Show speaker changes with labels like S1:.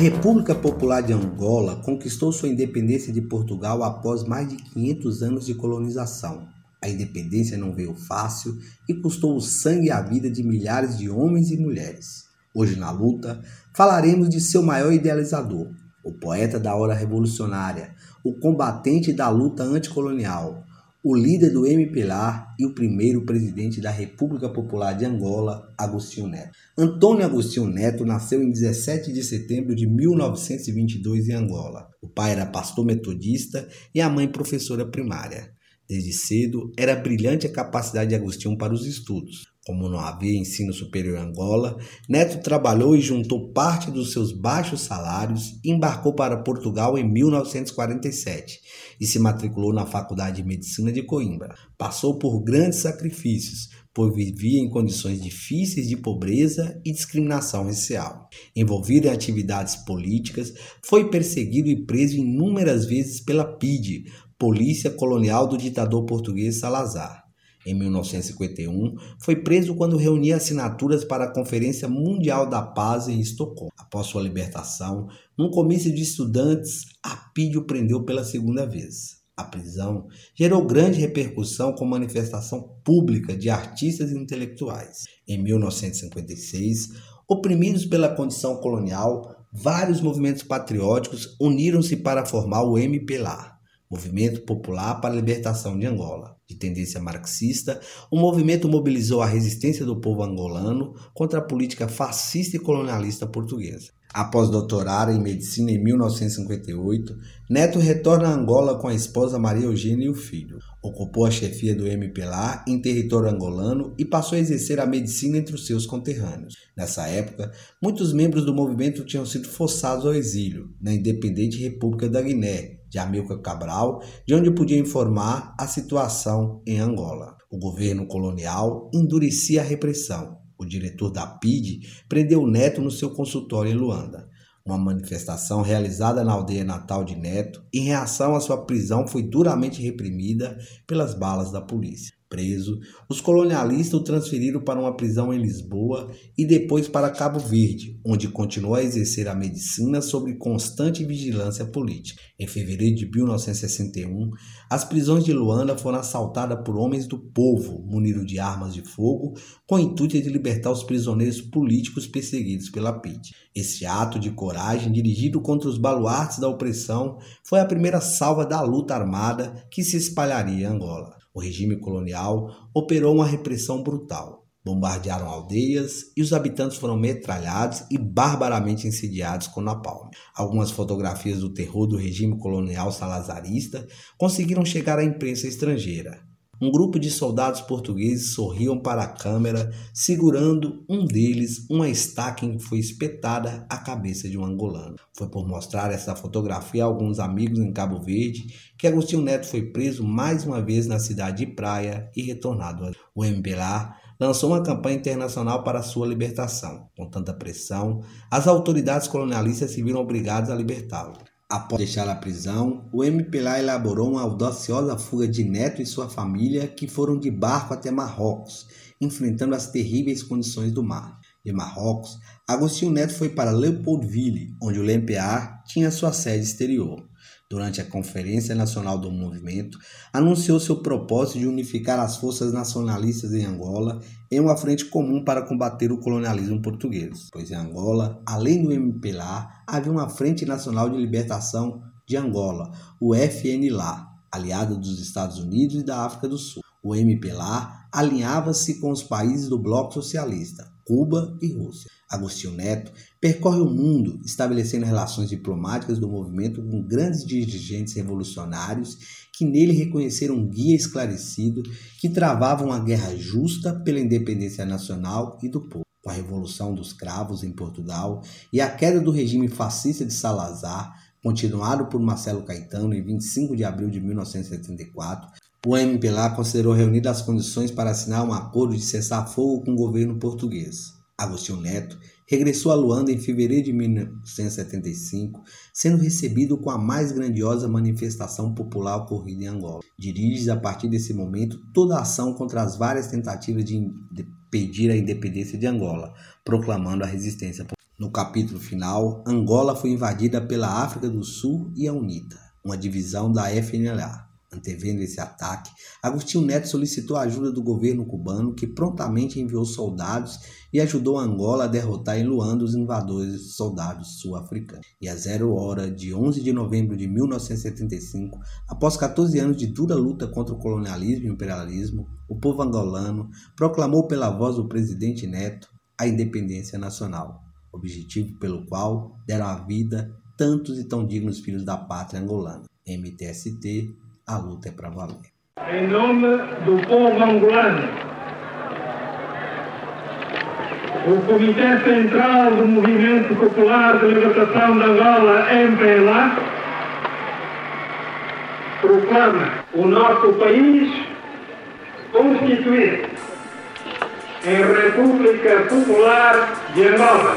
S1: República Popular de Angola conquistou sua independência de Portugal após mais de 500 anos de colonização. A independência não veio fácil e custou o sangue e a vida de milhares de homens e mulheres. Hoje, na luta, falaremos de seu maior idealizador, o poeta da hora revolucionária, o combatente da luta anticolonial, o líder do MPLA e o primeiro presidente da República Popular de Angola, Agostinho Neto. Antônio Agostinho Neto nasceu em 17 de setembro de 1922 em Angola. O pai era pastor metodista e a mãe professora primária. Desde cedo, era brilhante a capacidade de Agostinho para os estudos. Como não havia ensino superior em Angola, Neto trabalhou e juntou parte dos seus baixos salários e embarcou para Portugal em 1947 e se matriculou na Faculdade de Medicina de Coimbra. Passou por grandes sacrifícios, pois vivia em condições difíceis de pobreza e discriminação racial. Envolvido em atividades políticas, foi perseguido e preso inúmeras vezes pela PIDE, polícia colonial do ditador português Salazar. Em 1951, foi preso quando reunia assinaturas para a Conferência Mundial da Paz em Estocolmo. Após sua libertação, num comício de estudantes, a PID o prendeu pela segunda vez. A prisão gerou grande repercussão com manifestação pública de artistas e intelectuais. Em 1956, oprimidos pela condição colonial, vários movimentos patrióticos uniram-se para formar o MPLA, Movimento Popular para a Libertação de Angola. De tendência marxista, o movimento mobilizou a resistência do povo angolano contra a política fascista e colonialista portuguesa. Após doutorar em medicina em 1958, Neto retorna a Angola com a esposa Maria Eugênia e o filho. Ocupou a chefia do MPLA em território angolano e passou a exercer a medicina entre os seus conterrâneos. Nessa época, muitos membros do movimento tinham sido forçados ao exílio, na independente República da Guiné, de Amilcar Cabral, de onde podia informar a situação em Angola. O governo colonial endurecia a repressão. O diretor da PID prendeu Neto no seu consultório em Luanda. Uma manifestação realizada na aldeia natal de Neto, em reação à sua prisão, foi duramente reprimida pelas balas da polícia. Preso, os colonialistas o transferiram para uma prisão em Lisboa e depois para Cabo Verde, onde continuou a exercer a medicina sob constante vigilância política. Em fevereiro de 1961, as prisões de Luanda foram assaltadas por homens do povo, munidos de armas de fogo, com o intuito de libertar os prisioneiros políticos perseguidos pela PID. Esse ato de coragem, dirigido contra os baluartes da opressão, foi a primeira salva da luta armada que se espalharia em Angola o regime colonial operou uma repressão brutal. Bombardearam aldeias e os habitantes foram metralhados e barbaramente incendiados com napalm. Algumas fotografias do terror do regime colonial salazarista conseguiram chegar à imprensa estrangeira. Um grupo de soldados portugueses sorriam para a câmera, segurando um deles uma estaca em que foi espetada a cabeça de um angolano. Foi por mostrar essa fotografia a alguns amigos em Cabo Verde que Agostinho Neto foi preso mais uma vez na cidade de Praia e retornado. O MPLA lançou uma campanha internacional para sua libertação. Com tanta pressão, as autoridades colonialistas se viram obrigadas a libertá-lo. Após deixar a prisão, o MPLA elaborou uma audaciosa fuga de Neto e sua família que foram de barco até Marrocos, enfrentando as terríveis condições do mar. De Marrocos, Agostinho Neto foi para Leopoldville, onde o LMPA tinha sua sede exterior durante a Conferência Nacional do Movimento, anunciou seu propósito de unificar as forças nacionalistas em Angola em uma frente comum para combater o colonialismo português, pois em Angola, além do MPLA, havia uma Frente Nacional de Libertação de Angola, o FNLA, aliado dos Estados Unidos e da África do Sul. O MPLA alinhava-se com os países do Bloco Socialista, Cuba e Rússia. Agostinho Neto percorre o mundo estabelecendo relações diplomáticas do movimento com grandes dirigentes revolucionários que nele reconheceram um guia esclarecido que travava uma guerra justa pela independência nacional e do povo. Com a Revolução dos Cravos em Portugal e a queda do regime fascista de Salazar, continuado por Marcelo Caetano em 25 de abril de 1974, o MPLA considerou reunidas as condições para assinar um acordo de cessar-fogo com o governo português. Agostinho Neto regressou a Luanda em fevereiro de 1975, sendo recebido com a mais grandiosa manifestação popular ocorrida em Angola. Dirige a partir desse momento toda a ação contra as várias tentativas de impedir a independência de Angola, proclamando a resistência No capítulo final, Angola foi invadida pela África do Sul e a UNITA, uma divisão da FNLA. Antevendo esse ataque, Agostinho Neto solicitou a ajuda do governo cubano, que prontamente enviou soldados e ajudou Angola a derrotar em Luanda os invadores soldados sul-africanos. E a zero hora de 11 de novembro de 1975, após 14 anos de dura luta contra o colonialismo e o imperialismo, o povo angolano proclamou pela voz do presidente Neto a independência nacional, objetivo pelo qual deram a vida tantos e tão dignos filhos da pátria angolana. MTST a luta é para valer.
S2: Em nome do povo angolano, o Comitê Central do Movimento Popular de Libertação de Angola, MPLA, proclama o nosso país constituído em República Popular de Angola.